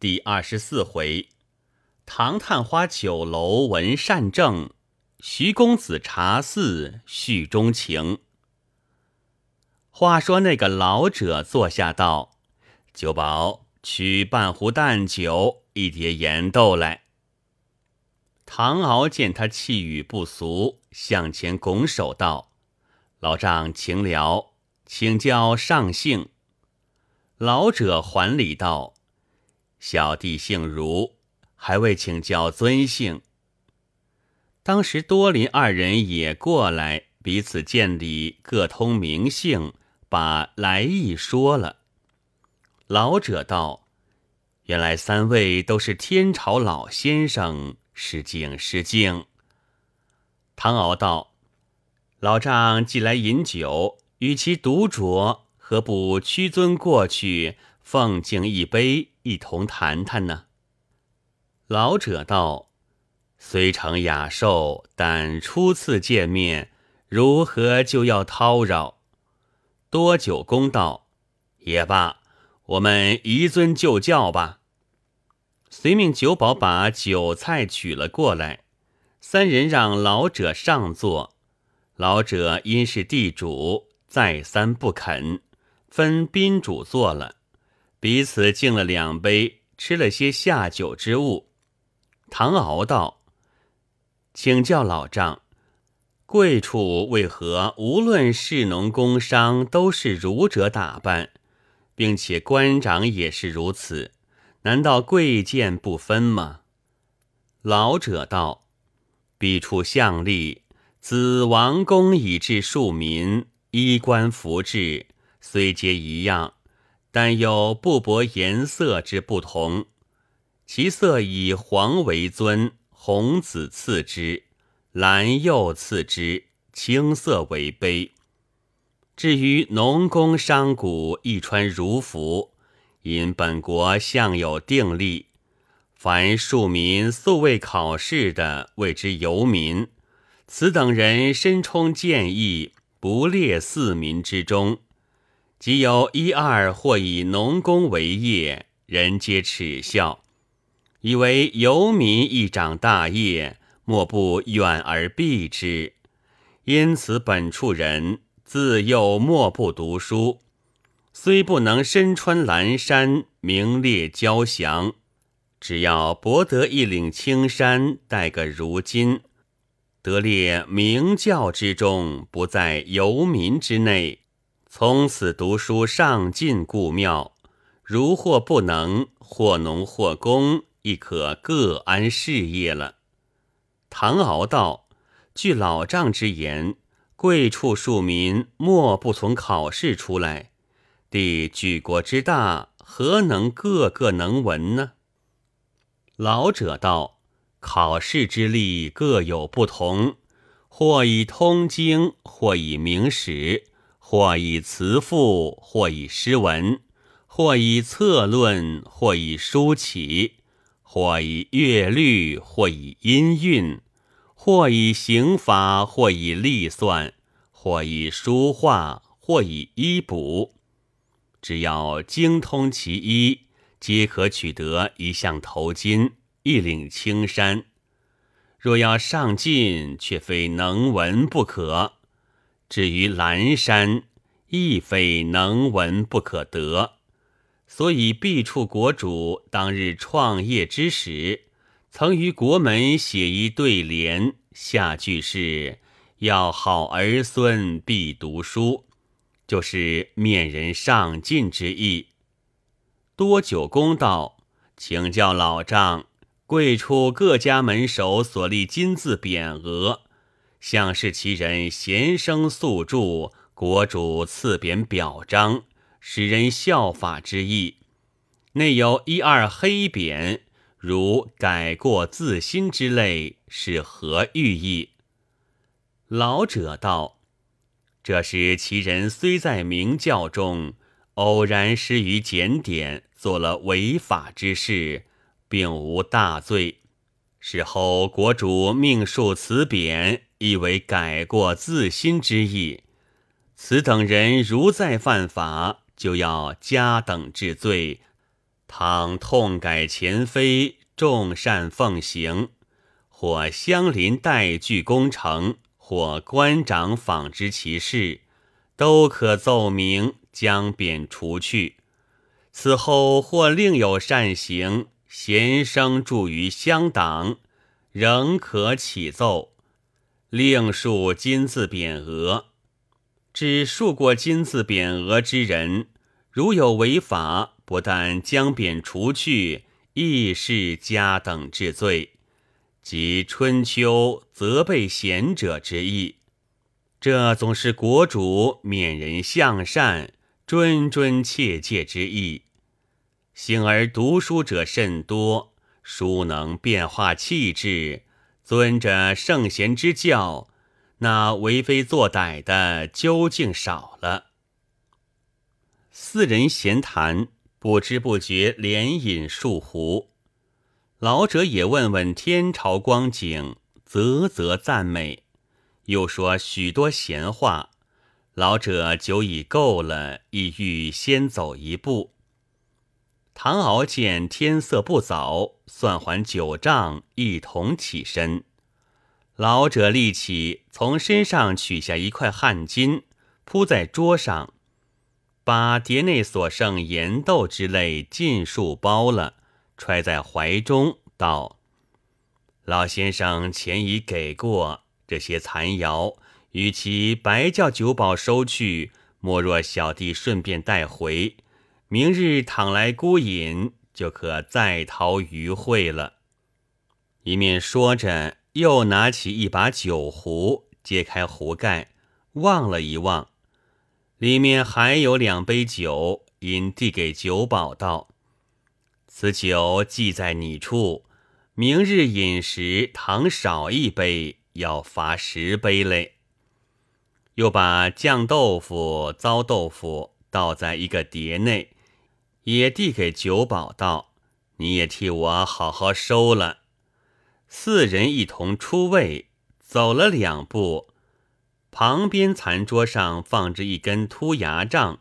第二十四回，唐探花酒楼闻善政，徐公子茶肆叙衷情。话说那个老者坐下道：“酒保取半壶淡酒，一碟盐豆来。”唐敖见他气宇不俗，向前拱手道：“老丈请了，请教上姓。”老者还礼道。小弟姓如，还未请教尊姓。当时多林二人也过来，彼此见礼，各通名姓，把来意说了。老者道：“原来三位都是天朝老先生，失敬失敬。”唐敖道：“老丈既来饮酒，与其独酌，何不屈尊过去，奉敬一杯？”一同谈谈呢。老者道：“虽成雅寿，但初次见面，如何就要叨扰？”多久公道：“也罢，我们移尊就教吧。”随命酒保把酒菜取了过来，三人让老者上座。老者因是地主，再三不肯，分宾主坐了。彼此敬了两杯，吃了些下酒之物。唐敖道：“请教老丈，贵处为何无论士农工商都是儒者打扮，并且官长也是如此？难道贵贱不分吗？”老者道：“彼处相立，子王公以至庶民，衣冠服制虽皆一样。”但有布帛颜色之不同，其色以黄为尊，红紫次之，蓝釉次之，青色为卑。至于农工商贾，亦穿儒服，因本国向有定例，凡庶民素未考试的，谓之游民。此等人身充剑义，不列四民之中。即有一二或以农工为业，人皆耻笑，以为游民一长大业，莫不远而避之。因此本处人自幼莫不读书，虽不能身穿蓝衫，名列交祥，只要博得一领青衫，戴个如今，得列名教之中，不在游民之内。从此读书上进故庙，如或不能，或农或工，亦可各安事业了。唐敖道：“据老丈之言，贵处庶民莫不从考试出来。弟举国之大，何能个个能文呢？”老者道：“考试之力各有不同，或以通经，或以明史。”或以辞赋，或以诗文，或以策论，或以书起，或以乐律，或以音韵，或以刑法，或以历算，或以书画，或以医卜。只要精通其一，皆可取得一项头巾，一领青衫。若要上进，却非能文不可。至于蓝山，亦非能文不可得，所以毕处国主当日创业之时，曾于国门写一对联，下句是“要好儿孙必读书”，就是面人上进之意。多久公道，请教老丈，贵处各家门首所立金字匾额。像是其人贤生素著，国主赐匾表彰，使人效法之意。内有一二黑匾，如改过自新之类，是何寓意？老者道：“这是其人虽在明教中，偶然失于检点，做了违法之事，并无大罪。事后国主命竖此匾。”意为改过自新之意，此等人如再犯法，就要加等治罪，倘痛改前非，众善奉行，或乡邻代具功成，或官长访知其事，都可奏明，将贬除去。此后或另有善行，贤生住于乡党，仍可起奏，另述金字匾额。只述过金字匾额之人，如有违法，不但将贬除去，亦是加等治罪，即春秋责备贤者之意。这总是国主勉人向善、谆谆切切之意。幸而读书者甚多，书能变化气质，遵着圣贤之教。那为非作歹的究竟少了。四人闲谈，不知不觉连饮数壶。老者也问问天朝光景，啧啧赞美，又说许多闲话。老者酒已够了，意欲先走一步。唐敖见天色不早，算还酒账，一同起身。老者立起，从身上取下一块汗巾，铺在桌上，把碟内所剩盐豆之类尽数包了，揣在怀中，道：“老先生钱已给过，这些残肴，与其白叫酒保收去，莫若小弟顺便带回，明日倘来孤饮，就可再讨余会了。”一面说着。又拿起一把酒壶，揭开壶盖，望了一望，里面还有两杯酒，因递给酒保道：“此酒寄在你处，明日饮时倘少一杯，要罚十杯嘞。”又把酱豆腐、糟豆腐倒在一个碟内，也递给酒保道：“你也替我好好收了。”四人一同出位，走了两步，旁边残桌上放着一根秃牙杖，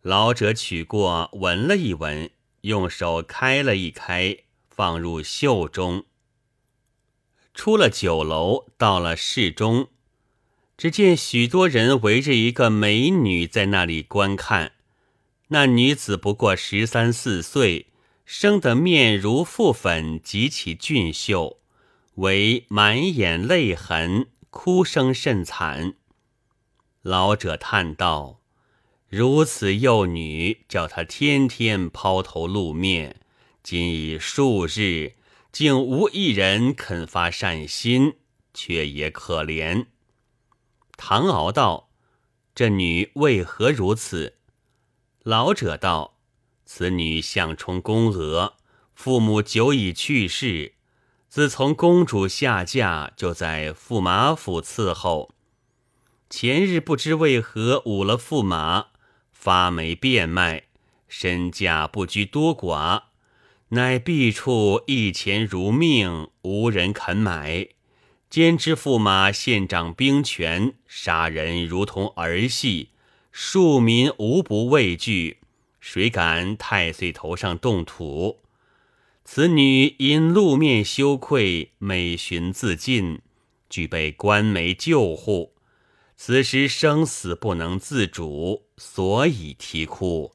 老者取过闻了一闻，用手开了一开，放入袖中。出了酒楼，到了市中，只见许多人围着一个美女在那里观看。那女子不过十三四岁，生得面如覆粉，极其俊秀。为满眼泪痕，哭声甚惨。老者叹道：“如此幼女，叫她天天抛头露面，今已数日，竟无一人肯发善心，却也可怜。”唐敖道：“这女为何如此？”老者道：“此女相冲宫娥，父母久已去世。”自从公主下嫁，就在驸马府伺候。前日不知为何误了驸马，发霉变卖，身价不拘多寡，乃弊处一钱如命，无人肯买。兼知驸马现掌兵权，杀人如同儿戏，庶民无不畏惧，谁敢太岁头上动土？此女因露面羞愧，美寻自尽，具备官媒救护。此时生死不能自主，所以啼哭。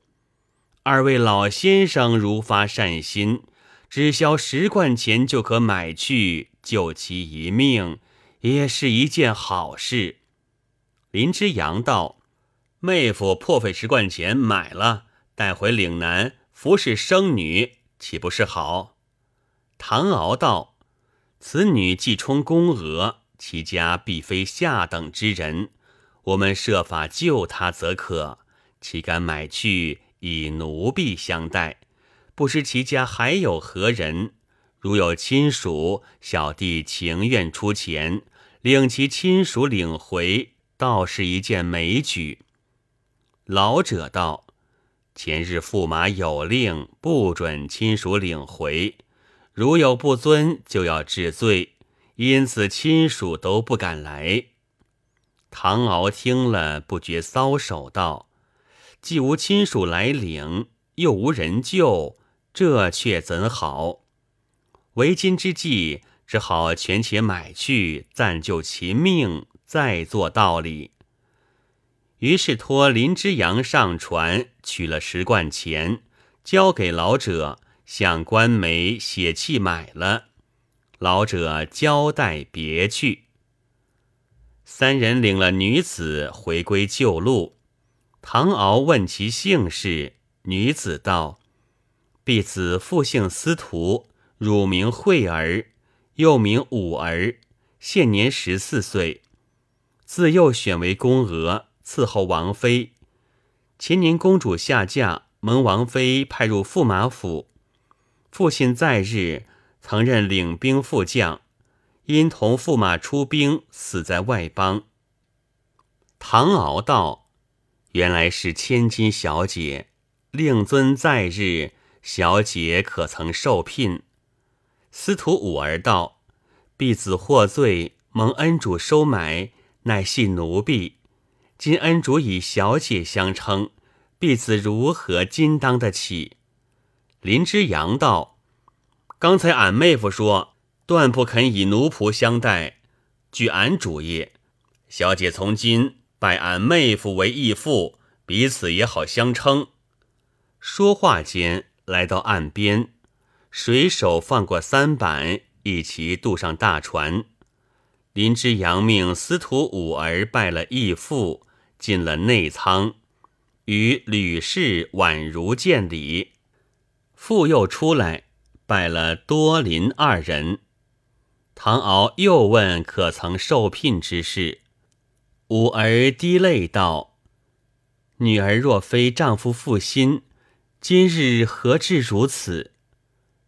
二位老先生如发善心，只消十贯钱就可买去，救其一命，也是一件好事。林之阳道：“妹夫破费十贯钱买了，带回岭南服侍生女。”岂不是好？唐敖道：“此女既充宫娥，其家必非下等之人。我们设法救她则可。岂敢买去以奴婢相待？不知其家还有何人？如有亲属，小弟情愿出钱，令其亲属领回，倒是一件美举。”老者道。前日驸马有令，不准亲属领回，如有不遵，就要治罪，因此亲属都不敢来。唐敖听了，不觉搔首道：“既无亲属来领，又无人救，这却怎好？为今之计，只好权且买去，暂救其命，再做道理。于是托林之阳上船，取了十贯钱，交给老者，向官媒写契买了。老者交代别去。三人领了女子回归旧路。唐敖问其姓氏，女子道：“婢子父姓司徒，乳名惠儿，又名武儿，现年十四岁，自幼选为宫娥。”伺候王妃，前年公主下嫁，蒙王妃派入驸马府。父亲在日曾任领兵副将，因同驸马出兵，死在外邦。唐敖道：“原来是千金小姐，令尊在日，小姐可曾受聘？”司徒武儿道：“婢子获罪，蒙恩主收买，乃系奴婢。”金恩主以小姐相称，婢子如何今当得起？林之阳道：“刚才俺妹夫说，断不肯以奴仆相待。据俺主意，小姐从今拜俺妹夫为义父，彼此也好相称。”说话间，来到岸边，水手放过三板，一齐渡上大船。林之阳命司徒五儿拜了义父。进了内舱，与吕氏宛如见礼。复又出来，拜了多林二人。唐敖又问可曾受聘之事，五儿滴泪道：“女儿若非丈夫负心，今日何至如此？”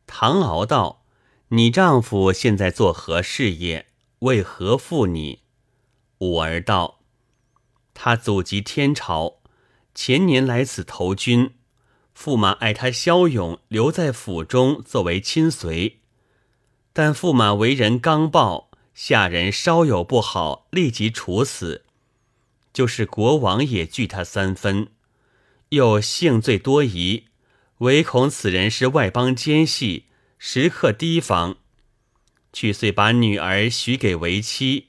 唐敖道：“你丈夫现在做何事业？为何负你？”五儿道。他祖籍天朝，前年来此投军，驸马爱他骁勇，留在府中作为亲随。但驸马为人刚暴，下人稍有不好，立即处死。就是国王也惧他三分，又性罪多疑，唯恐此人是外邦奸细，时刻提防，去遂把女儿许给为妻，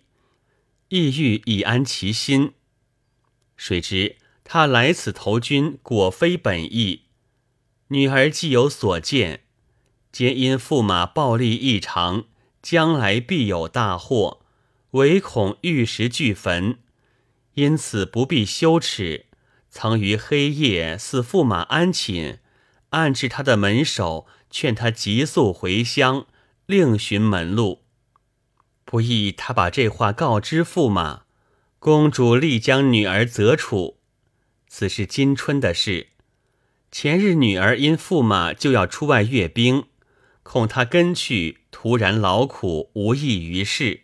意欲以安其心。谁知他来此投军，果非本意。女儿既有所见，皆因驸马暴力异常，将来必有大祸，唯恐玉石俱焚，因此不必羞耻。曾于黑夜似驸马安寝，暗至他的门首，劝他急速回乡，另寻门路。不意他把这话告知驸马。公主立将女儿责处，此是今春的事。前日女儿因驸马就要出外阅兵，恐他跟去徒然劳苦，无益于事，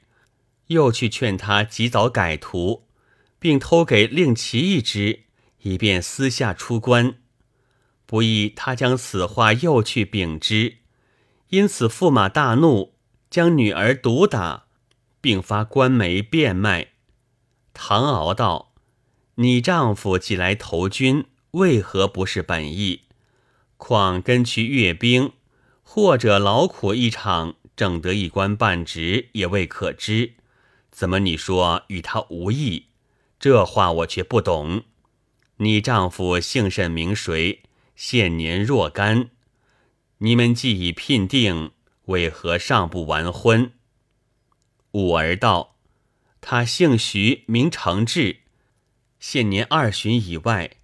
又去劝他及早改图，并偷给令旗一支，以便私下出关。不意他将此话又去禀之，因此驸马大怒，将女儿毒打，并发官媒变卖。唐敖道：“你丈夫既来投军，为何不是本意？况跟去阅兵，或者劳苦一场，挣得一官半职，也未可知。怎么你说与他无异？这话我却不懂。你丈夫姓甚名谁？现年若干？你们既已聘定，为何尚不完婚？”五儿道。他姓徐，名承志，现年二旬以外。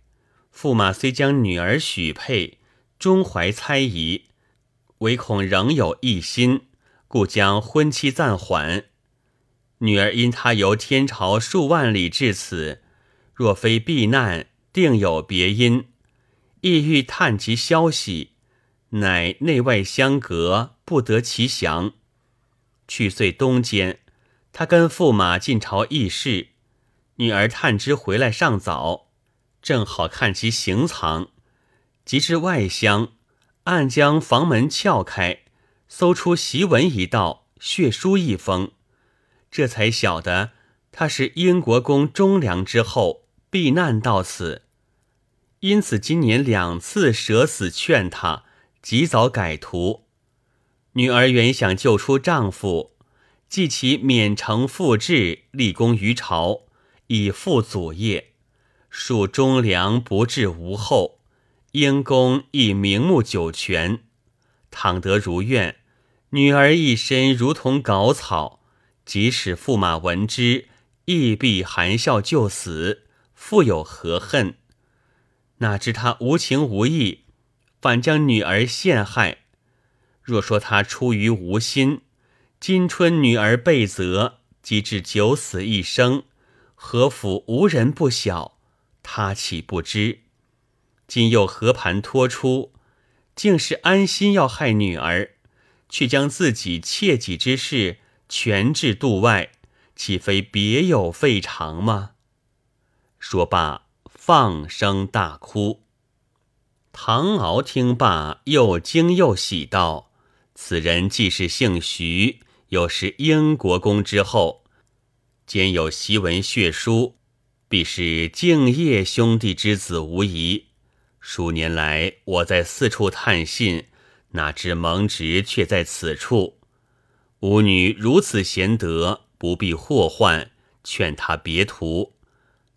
驸马虽将女儿许配，终怀猜疑，唯恐仍有异心，故将婚期暂缓。女儿因他由天朝数万里至此，若非避难，定有别因，意欲探其消息，乃内外相隔，不得其详。去岁冬间。他跟驸马进朝议事，女儿探知回来尚早，正好看其行藏，及至外厢，暗将房门撬开，搜出檄文一道，血书一封，这才晓得他是英国公忠良之后，避难到此，因此今年两次舍死劝他，及早改图。女儿原想救出丈夫，即其免城复制，立功于朝，以复祖业，庶忠良，不至无后。因公亦名目九泉，倘得如愿，女儿一身如同稿草，即使驸马闻之，亦必含笑就死，复有何恨？哪知他无情无义，反将女儿陷害。若说他出于无心，今春女儿被责，及至九死一生，何府无人不晓？他岂不知？今又和盘托出，竟是安心要害女儿，却将自己切己之事全置度外，岂非别有费偿吗？说罢。放声大哭。唐敖听罢，又惊又喜道：“此人既是姓徐，又是英国公之后，兼有檄文血书，必是敬业兄弟之子无疑。数年来，我在四处探信，哪知蒙直却在此处。吾女如此贤德，不必祸患，劝他别图。”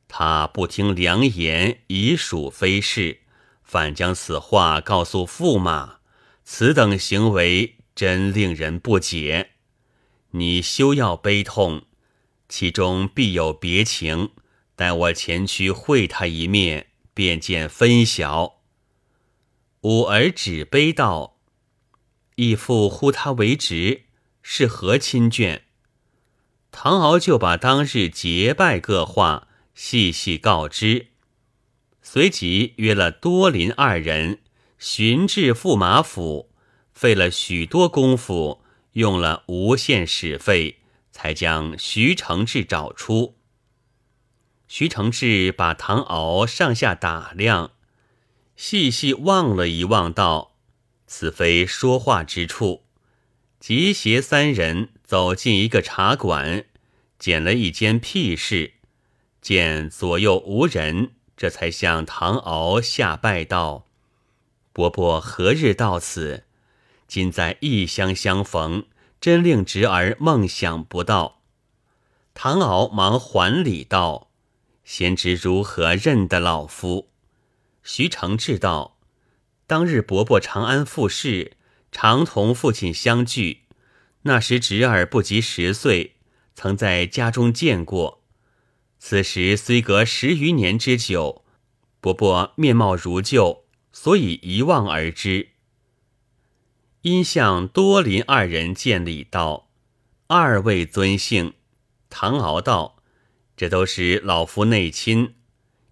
他不听良言，已属非事，反将此话告诉驸马，此等行为真令人不解。你休要悲痛，其中必有别情。待我前去会他一面，便见分晓。五儿只悲道：“义父呼他为侄，是何亲眷？”唐敖就把当日结拜各话。细细告知，随即约了多林二人寻至驸马府，费了许多功夫，用了无限使费，才将徐承志找出。徐承志把唐敖上下打量，细细望了一望，道：“此非说话之处。”即携三人走进一个茶馆，捡了一间僻室。见左右无人，这才向唐敖下拜道：“伯伯何日到此？今在异乡相逢，真令侄儿梦想不到。”唐敖忙还礼道：“贤侄如何认得老夫？”徐承志道：“当日伯伯长安复试，常同父亲相聚，那时侄儿不及十岁，曾在家中见过。”此时虽隔十余年之久，伯伯面貌如旧，所以一望而知。因向多林二人见礼道：“二位尊姓？”唐敖道：“这都是老夫内亲。”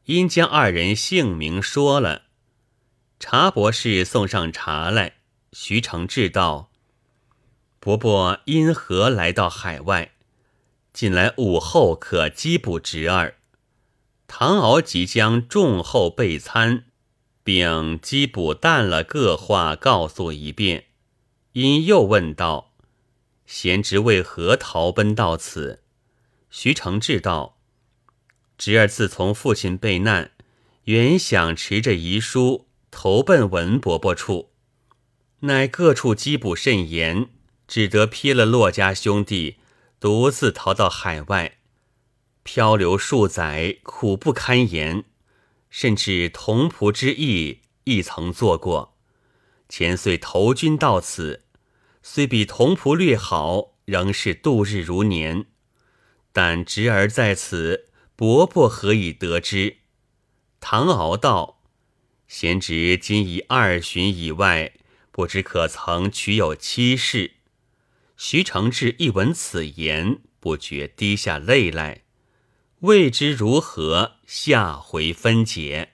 因将二人姓名说了。茶博士送上茶来。徐承志道：“伯伯因何来到海外？”近来午后可缉捕侄儿。唐敖即将重后备餐，并缉捕淡了各话告诉一遍。因又问道：“贤侄为何逃奔到此？”徐承志道：“侄儿自从父亲被难，原想持着遗书投奔文伯伯处，乃各处缉捕甚严，只得撇了骆家兄弟。”独自逃到海外，漂流数载，苦不堪言。甚至同仆之役亦曾做过。前岁投军到此，虽比同仆略好，仍是度日如年。但侄儿在此，伯伯何以得知？唐敖道：“贤侄今已二旬以外，不知可曾娶有妻室？”徐承志一闻此言，不觉滴下泪来。未知如何，下回分解。